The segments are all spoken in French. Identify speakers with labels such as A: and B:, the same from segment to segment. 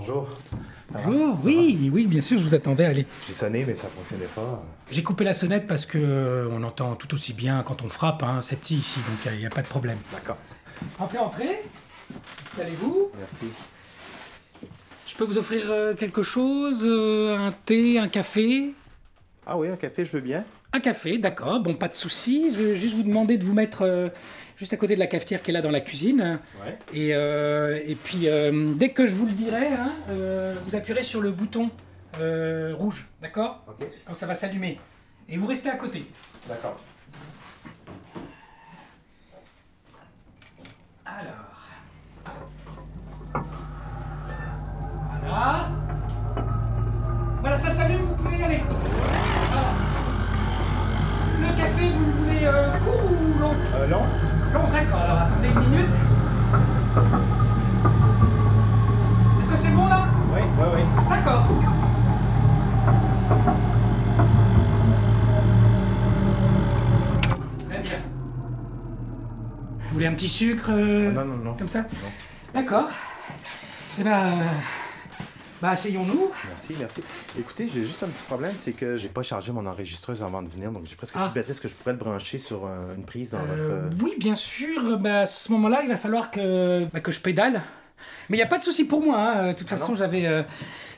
A: Bonjour.
B: Bonjour, oui, oui, bien sûr, je vous attendais, allez.
A: J'ai sonné, mais ça fonctionnait pas.
B: J'ai coupé la sonnette parce que euh, on entend tout aussi bien quand on frappe, hein. c'est petit ici, donc il n'y a, pas de problème.
A: D'accord.
B: Entrez, entrez, installez-vous.
A: Merci.
B: Je peux vous offrir euh, quelque chose euh, Un thé, un café?
A: Ah oui, un café, je veux bien.
B: Un café, d'accord, bon, pas de souci. Je vais juste vous demander de vous mettre euh, juste à côté de la cafetière qui est là dans la cuisine.
A: Ouais.
B: Et, euh, et puis, euh, dès que je vous le dirai, hein, vous appuierez sur le bouton rouge, d'accord
A: Ok.
B: Quand ça va s'allumer. Et vous restez à côté.
A: D'accord.
B: Alors. Voilà. Voilà, ça s'allume, vous pouvez y aller. Café, vous le voulez euh, court ou long?
A: Euh, long?
B: Long, d'accord. Alors attendez une minute. Est-ce que c'est bon là?
A: Oui, oui, oui.
B: D'accord. Très bien. Vous voulez un petit sucre euh,
A: Non, non, non.
B: Comme ça?
A: Non.
B: D'accord. Eh ben. Euh, Bah, asseyons-nous.
A: Merci, merci. Écoutez, j'ai juste un petit problème, c'est que j'ai pas chargé mon enregistreuse avant de venir, donc j'ai presque
B: Ah.
A: plus de batterie. Est-ce que je pourrais le brancher sur euh, une prise dans
B: Euh,
A: votre...
B: oui, bien sûr. Bah, à ce moment-là, il va falloir que, bah, que je pédale. Mais il n'y a pas de souci pour moi. hein. De toute
A: Ah
B: façon, j'avais euh,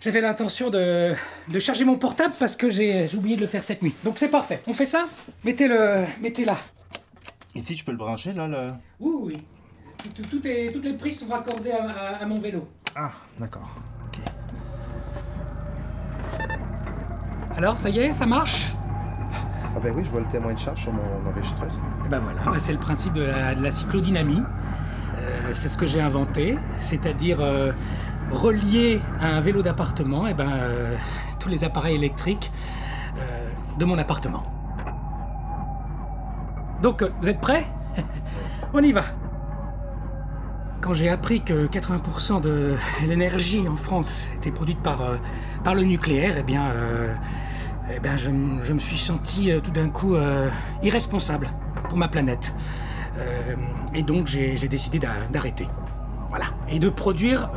B: j'avais l'intention de, de charger mon portable parce que j'ai oublié de le faire cette nuit. Donc c'est parfait. On fait ça? Mettez-le mettez là.
A: Ici, je peux le brancher, là, le...
B: Oui, oui. Tout- tout- tout est- toutes les prises sont raccordées à, à- à mon vélo.
A: Ah, d'accord.
B: Alors, ça y est, ça marche
A: Ah ben oui, je vois le témoin de charge sur mon enregistreuse.
B: Eh ben voilà, bah, c'est le principe de la, de la cyclodynamie. Euh, c'est ce que j'ai inventé, c'est-à-dire euh, relier à un vélo d'appartement et ben, euh, tous les appareils électriques de mon appartement. Donc, vous êtes prêts On y va Quand j'ai appris que 80% de l'énergie en France était produite par, euh, par le nucléaire, eh bien, euh, eh bien je, me suis senti euh, tout d'un coup euh, irresponsable pour ma planète. Euh, et donc j'ai décidé d'a- d'arrêter. Voilà. Et de produire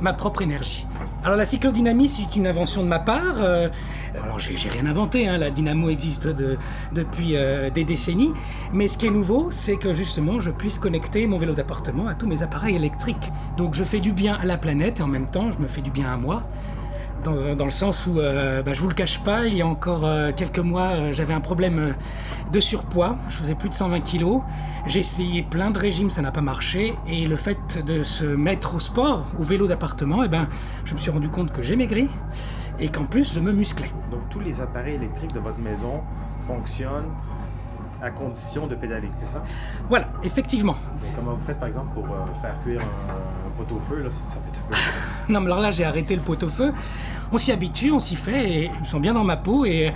B: ma propre énergie. Alors la cyclodynamie, c'est une invention de ma part. alors j'ai rien inventé, hein, la dynamo existe de- depuis des décennies. Mais ce qui est nouveau, c'est que justement je puisse connecter mon vélo d'appartement à tous mes appareils électriques. Donc je fais du bien à la planète et en même temps je me fais du bien à moi. Dans, dans le sens où, euh, bah, je vous le cache pas, il y a encore euh, quelques mois, euh, j'avais un problème euh, de surpoids. Je faisais plus de 120 kilos. J'ai essayé plein de régimes, ça n'a pas marché. Et le fait de se mettre au sport, au vélo d'appartement, eh ben, je me suis rendu compte que j'ai maigri et qu'en plus, je me musclais.
A: Donc, tous les appareils électriques de votre maison fonctionnent à condition de pédaler, c'est ça?
B: Voilà, effectivement.
A: Mais comment vous faites, par exemple, pour faire cuire un, un pot-au-feu, là, ça, peut être peu...
B: Non, mais alors là, j'ai arrêté le pot-au-feu. On s'y habitue, on s'y fait, et je me sens bien dans ma peau, et,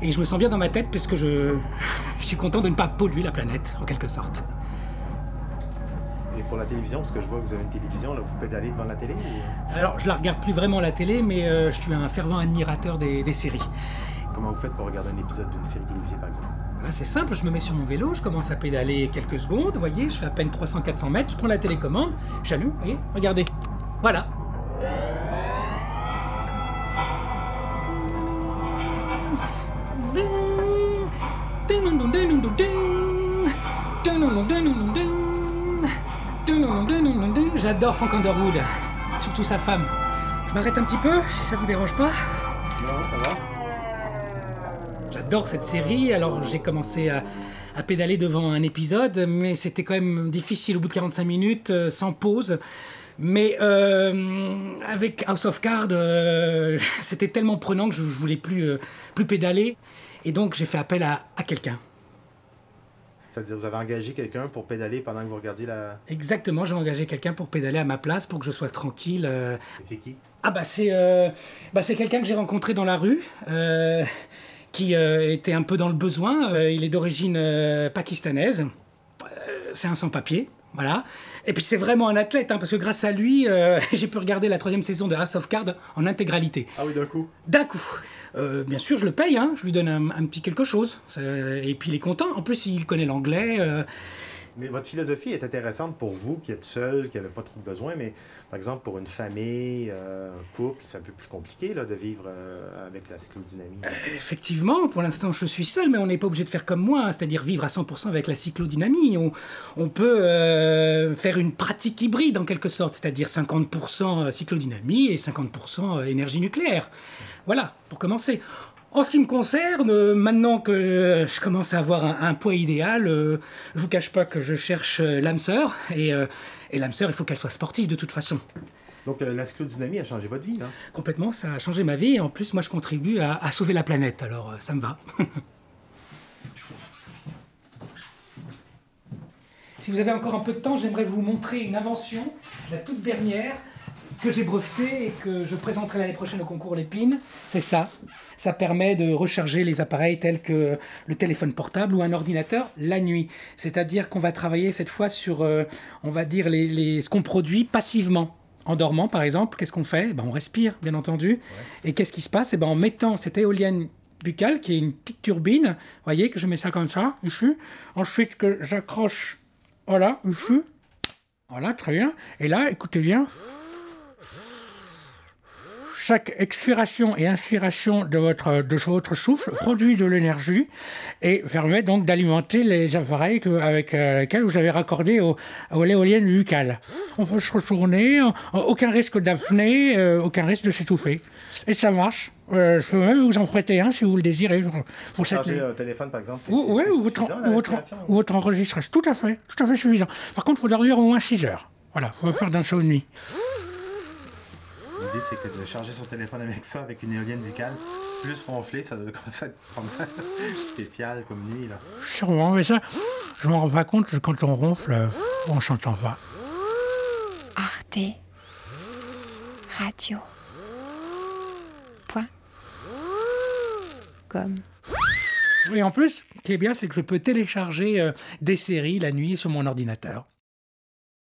B: et je me sens bien dans ma tête, parce que je, je suis content de ne pas polluer la planète, en quelque sorte.
A: Et pour la télévision, parce que je vois que vous avez une télévision, là, vous pédalez devant la télé ou-
B: Alors, je la regarde plus vraiment la télé, mais euh, je suis un fervent admirateur des, des séries.
A: Comment vous faites pour regarder un épisode d'une série télévisée, par exemple?
B: Là, c'est simple, je me mets sur mon vélo, je commence à pédaler quelques secondes, vous voyez, je fais à peine 300-400 mètres, je prends la télécommande, j'allume, vous voyez, regardez. Voilà. J'adore Frank Underwood, surtout sa femme. Je m'arrête un petit peu, si ça vous dérange pas.
A: Non, ça va?
B: J'adore cette série, alors j'ai commencé à, à pédaler devant un épisode, mais c'était quand même difficile au bout de 45 minutes, euh, sans pause. Mais euh, avec House of Cards, euh, c'était tellement prenant que je, je voulais plus, euh, plus pédaler. Et donc j'ai fait appel à, à quelqu'un.
A: C'est-à-dire, vous avez engagé quelqu'un pour pédaler pendant que vous regardiez la...
B: Exactement, j'ai engagé quelqu'un pour pédaler à ma place, pour que je sois tranquille.
A: C'est qui?
B: Ah bah c'est bah quelqu'un que j'ai rencontré dans la rue qui euh, était un peu dans le besoin. Euh, il est d'origine euh, pakistanaise. C'est un sans-papier, voilà. Et puis c'est vraiment un athlète hein, parce que grâce à lui, euh, j'ai pu regarder la troisième saison de House of Cards en intégralité.
A: Ah oui, d'un coup.
B: D'un coup. Euh, bien sûr, je le paye, hein, je lui donne un, un petit quelque chose. Et puis il est content. En plus, il connaît l'anglais. euh,
A: Mais votre philosophie est intéressante pour vous qui êtes seul, qui n'avez pas trop besoin, mais par exemple pour une famille, euh, un couple, c'est un peu plus compliqué là, de vivre euh, avec la cyclodynamie.
B: Effectivement, pour l'instant je suis seul, mais on n'est pas obligé de faire comme moi, hein, c'est-à-dire vivre à 100% avec la cyclodynamie. On, on peut euh, faire une pratique hybride en quelque sorte, c'est-à-dire 50% cyclodynamie et 50% énergie nucléaire. Voilà, pour commencer. En ce qui me concerne, euh, maintenant que je commence à avoir un, poids idéal, euh, je vous cache pas que je cherche euh, l'âme sœur. Et, et l'âme sœur, il faut qu'elle soit sportive de toute façon.
A: Donc la cyclodynamie a changé votre vie, là
B: Complètement, ça a changé ma vie. Et en plus, moi, je contribue à, à sauver la planète. Alors, ça me va. si vous avez encore un peu de temps, j'aimerais vous montrer une invention, la toute dernière, que j'ai breveté et que je présenterai l'année prochaine au concours Lépine. C'est ça. Ça permet de recharger les appareils tels que le téléphone portable ou un ordinateur la nuit. C'est-à-dire qu'on va travailler cette fois sur, euh, on va dire, les, ce qu'on produit passivement. En dormant, par exemple, qu'est-ce qu'on fait? Ben, On respire, bien entendu. Et qu'est-ce qui se passe? Et eh ben, En mettant cette éolienne buccale, qui est une petite turbine, vous voyez que je mets ça comme ça, ici. Ensuite, que j'accroche, voilà, ici. Voilà, très bien. Et là, écoutez bien chaque expiration et inspiration de votre, de votre souffle produit de l'énergie et permet donc d'alimenter les appareils avec euh, lesquels vous avez raccordé au, à l'éolienne buccale. On peut se retourner, aucun risque d'apnée, euh, aucun risque de s'étouffer. Et ça marche. Euh, je peux même vous en prêter un si vous le désirez.
A: Pour charger un téléphone, par exemple,
B: Oui, ou votre, votre, votre enregistreur. Tout à fait, tout à fait suffisant. Par contre, il faut dormir au moins 6 heures. Voilà, il faut faire d'un saut de nuit
A: c'est que de charger son téléphone avec ça, avec une éolienne buccale, plus ronfler, ça doit commencer à être spécial comme nuit. Là.
B: Sûrement, mais ça, je m'en rends pas compte que quand on ronfle, on s'entend pas.
C: Arte Radio. Point. Comme.
B: Et en plus, ce qui est bien, c'est que je peux télécharger euh, des séries la nuit sur mon ordinateur.